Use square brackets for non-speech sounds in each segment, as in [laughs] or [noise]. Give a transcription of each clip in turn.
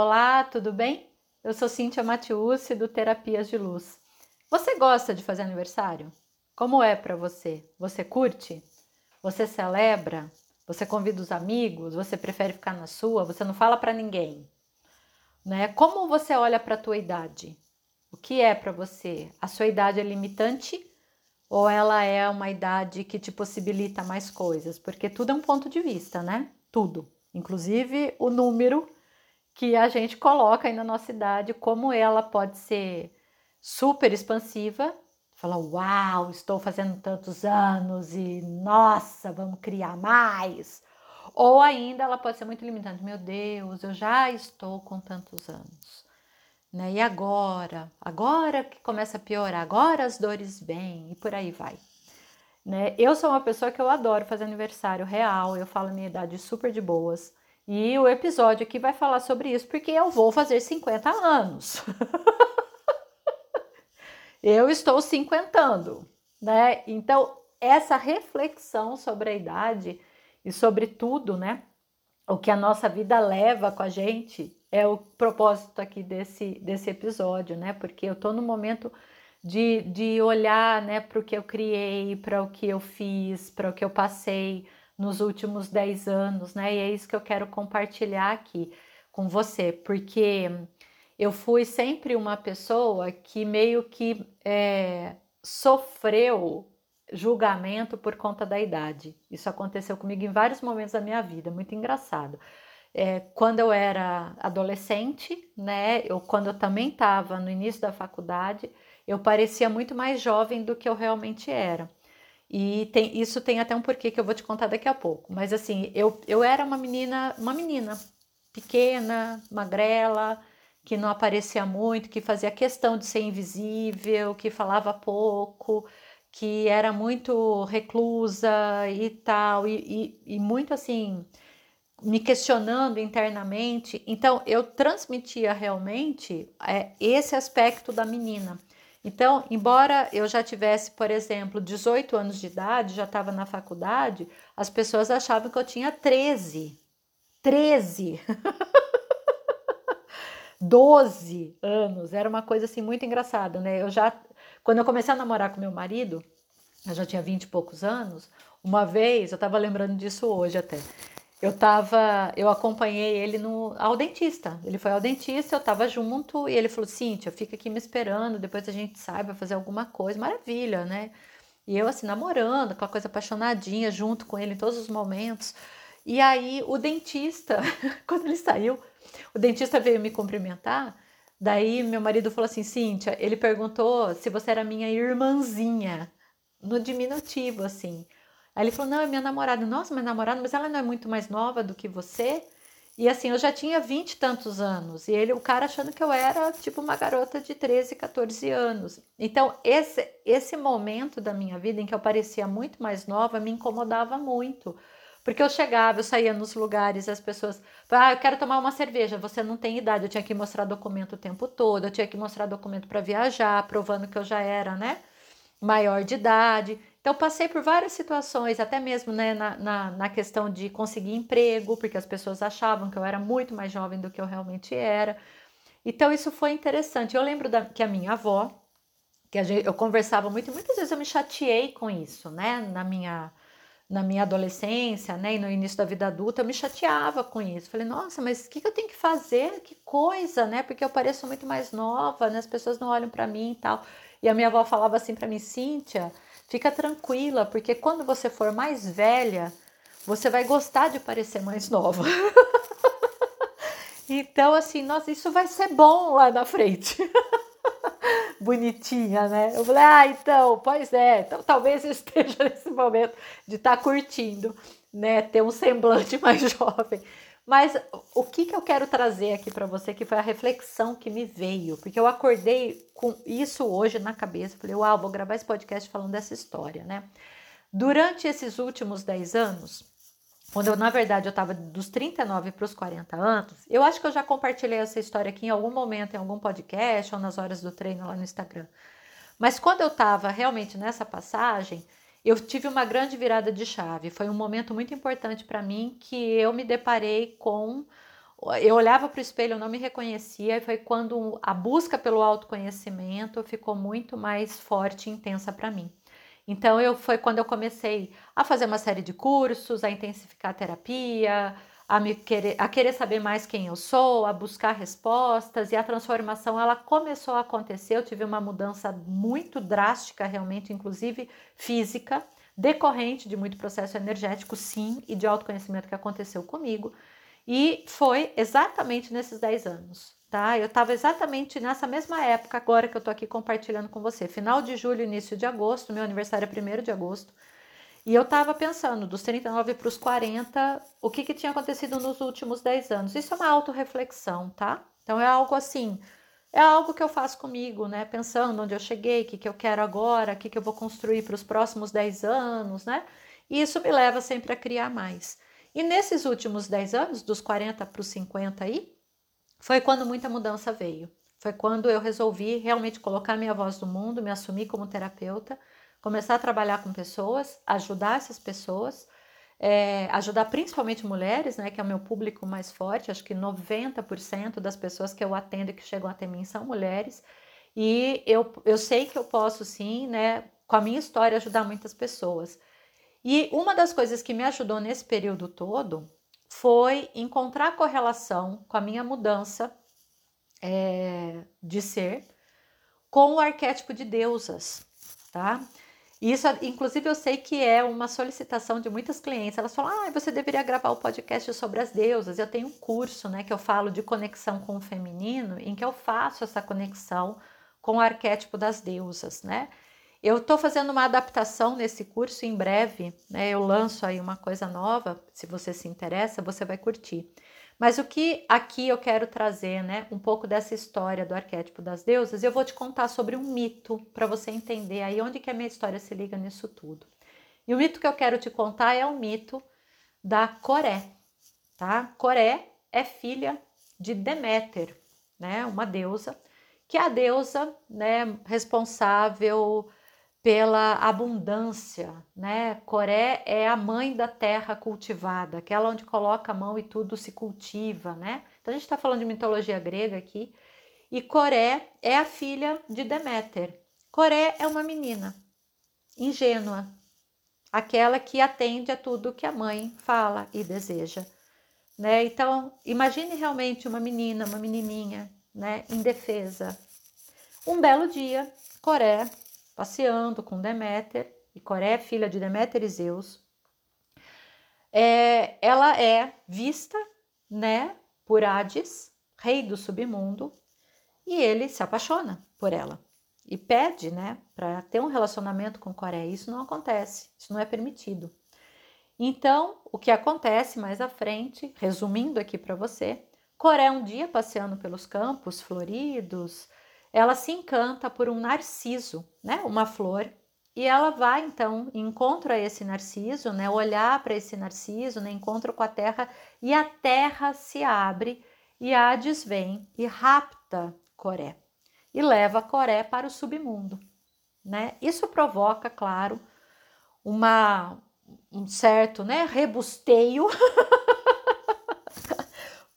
Olá, tudo bem? Eu sou Cíntia Matiusi do Terapias de Luz. Você gosta de fazer aniversário? Como é para você? Você curte? Você celebra? Você convida os amigos? Você prefere ficar na sua? Você não fala para ninguém? Né? Como você olha para a tua idade? O que é para você? A sua idade é limitante ou ela é uma idade que te possibilita mais coisas? Porque tudo é um ponto de vista, né? Tudo, inclusive o número que a gente coloca aí na nossa idade, como ela pode ser super expansiva, fala, uau, estou fazendo tantos anos e nossa, vamos criar mais. Ou ainda ela pode ser muito limitante, meu Deus, eu já estou com tantos anos. Né? E agora? Agora que começa a piorar, agora as dores vêm e por aí vai. Né? Eu sou uma pessoa que eu adoro fazer aniversário real, eu falo minha idade super de boas. E o episódio aqui vai falar sobre isso porque eu vou fazer 50 anos. [laughs] eu estou cinquentando, né? Então, essa reflexão sobre a idade e sobre tudo, né? O que a nossa vida leva com a gente é o propósito aqui desse, desse episódio, né? Porque eu tô no momento de, de olhar, né, para o que eu criei, para o que eu fiz, para o que eu passei nos últimos 10 anos, né? E é isso que eu quero compartilhar aqui com você, porque eu fui sempre uma pessoa que meio que é, sofreu julgamento por conta da idade. Isso aconteceu comigo em vários momentos da minha vida, muito engraçado. É, quando eu era adolescente, né, eu, quando eu também estava no início da faculdade, eu parecia muito mais jovem do que eu realmente era. E tem, isso tem até um porquê que eu vou te contar daqui a pouco. Mas assim, eu, eu era uma menina, uma menina pequena, magrela, que não aparecia muito, que fazia questão de ser invisível, que falava pouco, que era muito reclusa e tal, e, e, e muito assim, me questionando internamente. Então, eu transmitia realmente é, esse aspecto da menina. Então, embora eu já tivesse, por exemplo, 18 anos de idade, já estava na faculdade, as pessoas achavam que eu tinha 13. 13! 12 anos, era uma coisa assim muito engraçada, né? Eu já, quando eu comecei a namorar com meu marido, eu já tinha 20 e poucos anos, uma vez, eu estava lembrando disso hoje até. Eu tava, eu acompanhei ele no, ao dentista. Ele foi ao dentista, eu tava junto e ele falou: Cíntia, fica aqui me esperando, depois a gente sai, vai fazer alguma coisa. Maravilha, né? E eu, assim, namorando, aquela coisa apaixonadinha, junto com ele em todos os momentos. E aí, o dentista, [laughs] quando ele saiu, o dentista veio me cumprimentar. Daí, meu marido falou assim: Cíntia, ele perguntou se você era minha irmãzinha, no diminutivo, assim. Aí ele falou: Não, é minha namorada. Nossa, minha namorada, mas ela não é muito mais nova do que você? E assim, eu já tinha vinte e tantos anos. E ele, o cara achando que eu era tipo uma garota de 13, 14 anos. Então, esse, esse momento da minha vida em que eu parecia muito mais nova me incomodava muito. Porque eu chegava, eu saía nos lugares, as pessoas, ah, eu quero tomar uma cerveja, você não tem idade, eu tinha que mostrar documento o tempo todo, eu tinha que mostrar documento para viajar, provando que eu já era, né, maior de idade. Então, passei por várias situações, até mesmo né, na, na, na, questão de conseguir emprego, porque as pessoas achavam que eu era muito mais jovem do que eu realmente era. Então, isso foi interessante. Eu lembro da, que a minha avó, que gente, eu conversava muito, e muitas vezes eu me chateei com isso, né, na minha, na minha adolescência, né, e no início da vida adulta, eu me chateava com isso. Falei, nossa, mas o que, que eu tenho que fazer? Que coisa, né, porque eu pareço muito mais nova, né, as pessoas não olham para mim e tal. E a minha avó falava assim para mim, Cíntia Fica tranquila, porque quando você for mais velha, você vai gostar de parecer mais nova. [laughs] então, assim, nossa, isso vai ser bom lá na frente. [laughs] Bonitinha, né? Eu falei, ah, então, pois é, então talvez eu esteja [laughs] nesse momento de estar tá curtindo, né? Ter um semblante mais jovem. Mas o que, que eu quero trazer aqui para você, que foi a reflexão que me veio, porque eu acordei com isso hoje na cabeça, falei, uau, vou gravar esse podcast falando dessa história, né? Durante esses últimos 10 anos, quando eu, na verdade, eu estava dos 39 para os 40 anos, eu acho que eu já compartilhei essa história aqui em algum momento, em algum podcast ou nas horas do treino lá no Instagram. Mas quando eu estava realmente nessa passagem, eu tive uma grande virada de chave. Foi um momento muito importante para mim que eu me deparei com eu olhava para o espelho, eu não me reconhecia, e foi quando a busca pelo autoconhecimento ficou muito mais forte e intensa para mim. Então, eu foi quando eu comecei a fazer uma série de cursos, a intensificar a terapia, a, me querer, a querer saber mais quem eu sou, a buscar respostas, e a transformação ela começou a acontecer. Eu tive uma mudança muito drástica, realmente, inclusive física, decorrente de muito processo energético, sim, e de autoconhecimento que aconteceu comigo. E foi exatamente nesses 10 anos, tá? Eu estava exatamente nessa mesma época agora que eu tô aqui compartilhando com você. Final de julho, início de agosto, meu aniversário é 1 de agosto. E eu estava pensando, dos 39 para os 40, o que, que tinha acontecido nos últimos 10 anos. Isso é uma autorreflexão, tá? Então é algo assim, é algo que eu faço comigo, né? Pensando onde eu cheguei, o que, que eu quero agora, o que, que eu vou construir para os próximos 10 anos, né? E isso me leva sempre a criar mais. E nesses últimos 10 anos, dos 40 para os 50 aí, foi quando muita mudança veio. Foi quando eu resolvi realmente colocar minha voz no mundo, me assumir como terapeuta, começar a trabalhar com pessoas, ajudar essas pessoas, é, ajudar principalmente mulheres, né, que é o meu público mais forte. Acho que 90% das pessoas que eu atendo e que chegam até mim são mulheres. E eu, eu sei que eu posso sim, né, com a minha história, ajudar muitas pessoas. E uma das coisas que me ajudou nesse período todo foi encontrar correlação com a minha mudança é, de ser com o arquétipo de deusas, tá? Isso, inclusive, eu sei que é uma solicitação de muitas clientes. Elas falam: ah, você deveria gravar o podcast sobre as deusas. Eu tenho um curso, né, que eu falo de conexão com o feminino, em que eu faço essa conexão com o arquétipo das deusas, né? Eu estou fazendo uma adaptação nesse curso em breve, né? Eu lanço aí uma coisa nova, se você se interessa, você vai curtir. Mas o que aqui eu quero trazer, né, um pouco dessa história do arquétipo das deusas, eu vou te contar sobre um mito para você entender aí onde que a minha história se liga nisso tudo. E o mito que eu quero te contar é o mito da Coré, tá? Coré é filha de Deméter, né, uma deusa, que é a deusa, né, responsável pela abundância, né? Coré é a mãe da terra cultivada, aquela onde coloca a mão e tudo se cultiva, né? Então a gente está falando de mitologia grega aqui. E Coré é a filha de Deméter. Coré é uma menina ingênua, aquela que atende a tudo que a mãe fala e deseja, né? Então imagine realmente uma menina, uma menininha, né? Indefesa. Um belo dia, Coré passeando com Deméter, e Coré, filha de Deméter e Zeus, é, ela é vista, né, por Hades, rei do submundo, e ele se apaixona por ela e pede, né, para ter um relacionamento com Coré. Isso não acontece, isso não é permitido. Então, o que acontece mais à frente, resumindo aqui para você, Coré um dia passeando pelos campos floridos, ela se encanta por um narciso, né, uma flor, e ela vai então encontra esse narciso, né, olhar para esse narciso, né, encontro com a terra e a terra se abre e Hades vem e rapta Coré e leva Coré para o submundo, né? Isso provoca, claro, uma um certo, né, rebusteio [laughs]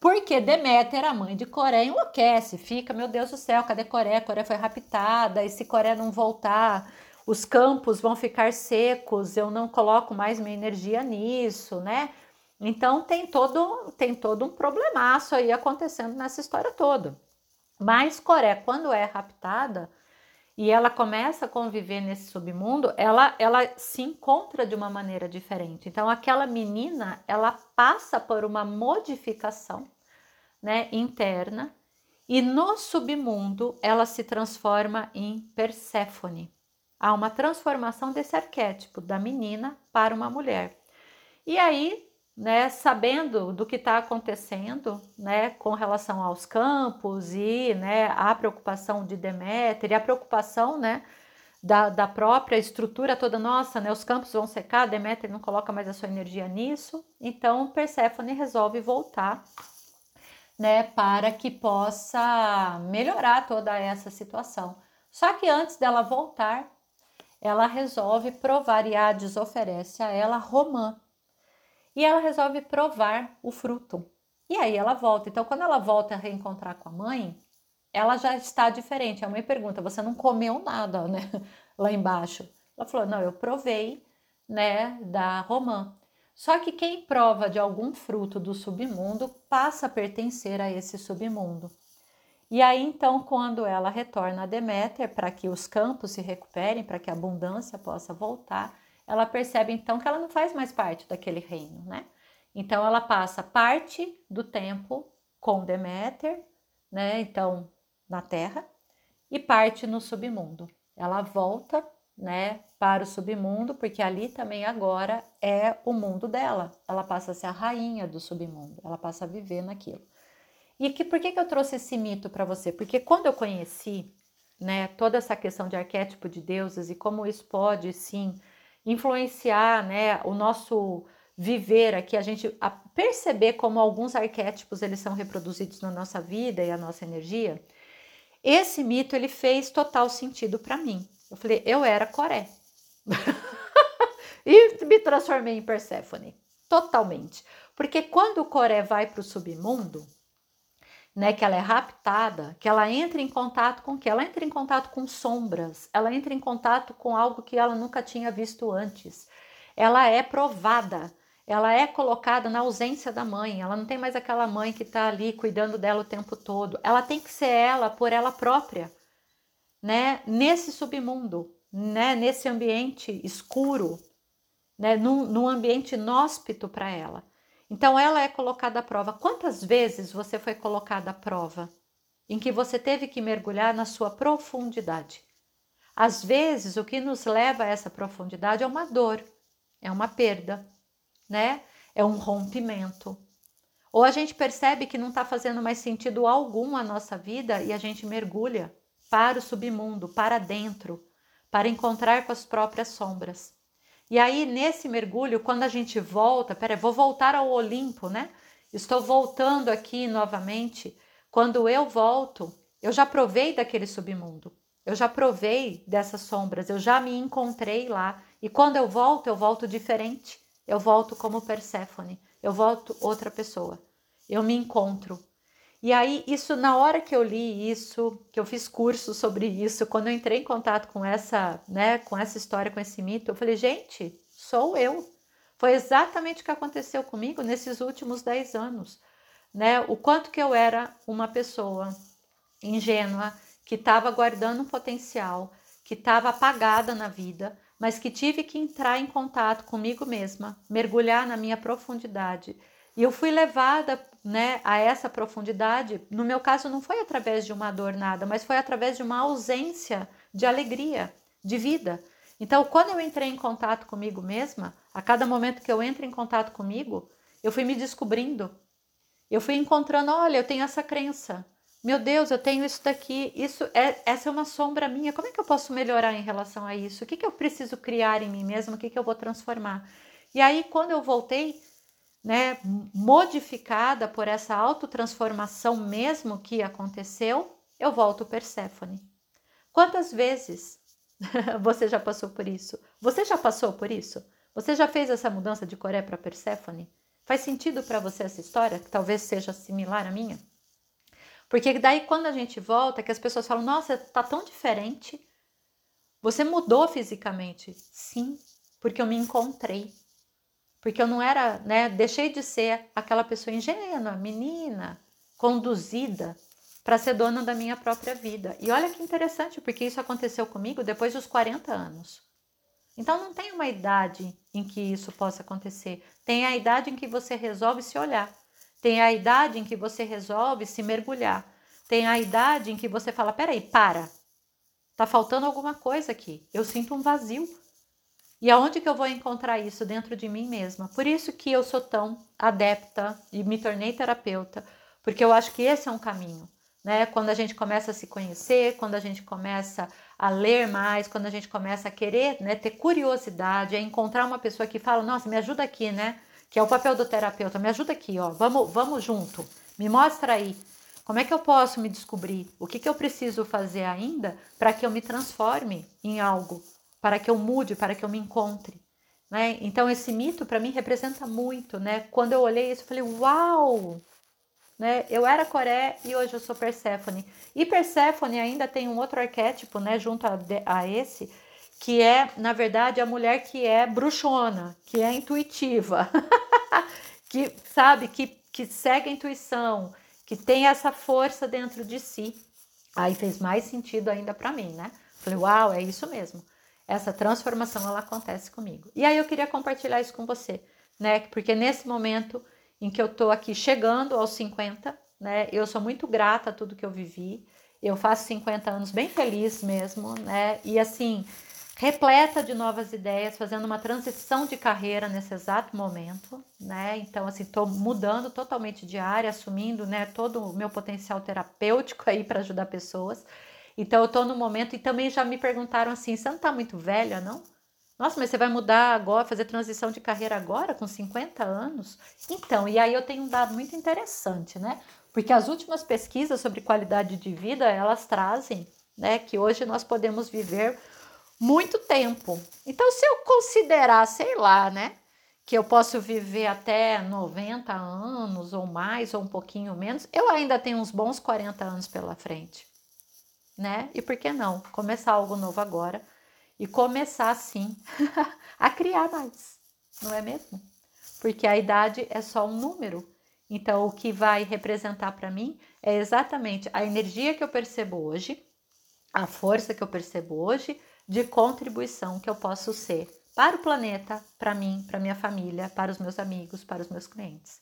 Porque Deméter, a mãe de Coré, enlouquece, fica, meu Deus do céu, cadê Coré? Coré foi raptada, e se Coré não voltar, os campos vão ficar secos, eu não coloco mais minha energia nisso, né? Então tem todo, tem todo um problemaço aí acontecendo nessa história toda. Mas Coré, quando é raptada e ela começa a conviver nesse submundo, ela, ela se encontra de uma maneira diferente. Então aquela menina, ela passa por uma modificação né, interna e no submundo ela se transforma em Perséfone. Há uma transformação desse arquétipo da menina para uma mulher. E aí, né, sabendo do que está acontecendo, né, com relação aos campos e, né, a preocupação de Deméter e a preocupação, né, da, da própria estrutura toda nossa, né, os campos vão secar, Deméter não coloca mais a sua energia nisso, então Perséfone resolve voltar né, para que possa melhorar toda essa situação. Só que antes dela voltar, ela resolve provar e Hades oferece a ela romã. E ela resolve provar o fruto. E aí ela volta. Então, quando ela volta a reencontrar com a mãe, ela já está diferente. A mãe pergunta: Você não comeu nada, né? [laughs] Lá embaixo. Ela falou: Não, eu provei, né, da romã. Só que quem prova de algum fruto do submundo passa a pertencer a esse submundo. E aí então, quando ela retorna a Deméter para que os campos se recuperem, para que a abundância possa voltar, ela percebe então que ela não faz mais parte daquele reino, né? Então ela passa parte do tempo com Deméter, né? Então na Terra e parte no submundo. Ela volta, né, para o submundo, porque ali também agora é o mundo dela. Ela passa a ser a rainha do submundo. Ela passa a viver naquilo. E que, por que, que eu trouxe esse mito para você? Porque quando eu conheci né, toda essa questão de arquétipo de deuses e como isso pode sim influenciar né, o nosso viver aqui, a gente a perceber como alguns arquétipos eles são reproduzidos na nossa vida e a nossa energia, esse mito ele fez total sentido para mim. Eu falei, eu era Coré. [laughs] e me transformei em Perséfone, totalmente. Porque quando o Coré vai para o submundo, né, que ela é raptada, que ela entra em contato com que? Ela entra em contato com sombras, ela entra em contato com algo que ela nunca tinha visto antes. Ela é provada, ela é colocada na ausência da mãe, ela não tem mais aquela mãe que está ali cuidando dela o tempo todo. Ela tem que ser ela por ela própria, né? Nesse submundo, né? Nesse ambiente escuro, né? Num, num ambiente inóspito para ela. Então ela é colocada à prova. Quantas vezes você foi colocada à prova em que você teve que mergulhar na sua profundidade? Às vezes o que nos leva a essa profundidade é uma dor, é uma perda, né? É um rompimento. Ou a gente percebe que não está fazendo mais sentido algum a nossa vida e a gente mergulha para o submundo, para dentro, para encontrar com as próprias sombras. E aí, nesse mergulho, quando a gente volta, peraí, vou voltar ao Olimpo, né? Estou voltando aqui novamente. Quando eu volto, eu já provei daquele submundo, eu já provei dessas sombras, eu já me encontrei lá. E quando eu volto, eu volto diferente. Eu volto como Perséfone, eu volto outra pessoa. Eu me encontro. E aí, isso, na hora que eu li isso, que eu fiz curso sobre isso, quando eu entrei em contato com essa, né, com essa história, com esse mito, eu falei, gente, sou eu. Foi exatamente o que aconteceu comigo nesses últimos 10 anos, né? O quanto que eu era uma pessoa ingênua, que estava guardando um potencial, que estava apagada na vida, mas que tive que entrar em contato comigo mesma, mergulhar na minha profundidade. E eu fui levada né, a essa profundidade, no meu caso não foi através de uma dor nada, mas foi através de uma ausência de alegria, de vida. Então, quando eu entrei em contato comigo mesma, a cada momento que eu entro em contato comigo, eu fui me descobrindo. Eu fui encontrando, olha, eu tenho essa crença. Meu Deus, eu tenho isso daqui. Isso é essa é uma sombra minha. Como é que eu posso melhorar em relação a isso? O que, que eu preciso criar em mim mesmo? O que, que eu vou transformar? E aí, quando eu voltei né, modificada por essa autotransformação mesmo que aconteceu, eu volto Perséfone. Quantas vezes [laughs] você já passou por isso? Você já passou por isso? Você já fez essa mudança de Coré para Perséfone? Faz sentido para você essa história, que talvez seja similar à minha? Porque daí quando a gente volta, que as pessoas falam: "Nossa, tá tão diferente". Você mudou fisicamente? Sim, porque eu me encontrei porque eu não era, né, deixei de ser aquela pessoa ingênua, menina, conduzida para ser dona da minha própria vida. E olha que interessante, porque isso aconteceu comigo depois dos 40 anos. Então não tem uma idade em que isso possa acontecer. Tem a idade em que você resolve se olhar. Tem a idade em que você resolve se mergulhar. Tem a idade em que você fala: peraí, para. Tá faltando alguma coisa aqui. Eu sinto um vazio. E aonde que eu vou encontrar isso dentro de mim mesma? Por isso que eu sou tão adepta e me tornei terapeuta, porque eu acho que esse é um caminho, né? Quando a gente começa a se conhecer, quando a gente começa a ler mais, quando a gente começa a querer, né, ter curiosidade, a encontrar uma pessoa que fala: "Nossa, me ajuda aqui, né?" Que é o papel do terapeuta. Me ajuda aqui, ó. Vamos, vamos junto. Me mostra aí. Como é que eu posso me descobrir? O que, que eu preciso fazer ainda para que eu me transforme em algo para que eu mude, para que eu me encontre. Né? Então esse mito para mim representa muito, né? Quando eu olhei isso, eu falei: "Uau! né? Eu era Coré e hoje eu sou Perséfone. E Perséfone ainda tem um outro arquétipo, né, junto a, a esse, que é, na verdade, a mulher que é bruxona, que é intuitiva, [laughs] que sabe, que, que segue a intuição, que tem essa força dentro de si. Aí fez mais sentido ainda para mim, né? Falei, uau, é isso mesmo. Essa transformação ela acontece comigo. E aí eu queria compartilhar isso com você, né? Porque nesse momento em que eu tô aqui chegando aos 50, né? Eu sou muito grata a tudo que eu vivi. Eu faço 50 anos bem feliz mesmo, né? E assim, repleta de novas ideias, fazendo uma transição de carreira nesse exato momento, né? Então, assim, tô mudando totalmente de área, assumindo, né, todo o meu potencial terapêutico aí para ajudar pessoas. Então, eu tô no momento e também já me perguntaram assim: "Você não tá muito velha, não?" Nossa, mas você vai mudar agora, fazer transição de carreira agora, com 50 anos? Então, e aí eu tenho um dado muito interessante, né? Porque as últimas pesquisas sobre qualidade de vida, elas trazem, né, que hoje nós podemos viver muito tempo. Então, se eu considerar, sei lá, né, que eu posso viver até 90 anos ou mais, ou um pouquinho menos, eu ainda tenho uns bons 40 anos pela frente, né? E por que não começar algo novo agora? e começar sim [laughs] a criar mais, não é mesmo? Porque a idade é só um número. Então, o que vai representar para mim é exatamente a energia que eu percebo hoje, a força que eu percebo hoje de contribuição que eu posso ser para o planeta, para mim, para minha família, para os meus amigos, para os meus clientes.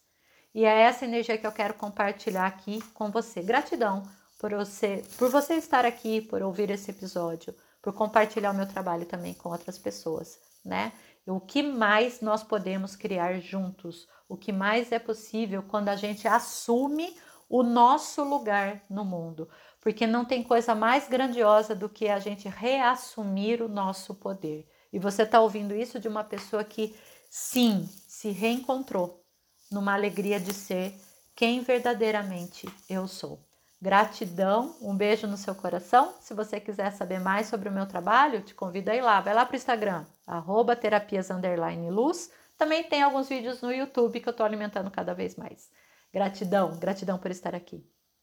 E é essa energia que eu quero compartilhar aqui com você. Gratidão por você, por você estar aqui, por ouvir esse episódio por compartilhar o meu trabalho também com outras pessoas, né? O que mais nós podemos criar juntos? O que mais é possível quando a gente assume o nosso lugar no mundo? Porque não tem coisa mais grandiosa do que a gente reassumir o nosso poder. E você está ouvindo isso de uma pessoa que, sim, se reencontrou numa alegria de ser quem verdadeiramente eu sou. Gratidão, um beijo no seu coração. Se você quiser saber mais sobre o meu trabalho, te convido a ir lá. Vai lá para o Instagram, arroba terapias luz. Também tem alguns vídeos no YouTube que eu estou alimentando cada vez mais. Gratidão, gratidão por estar aqui.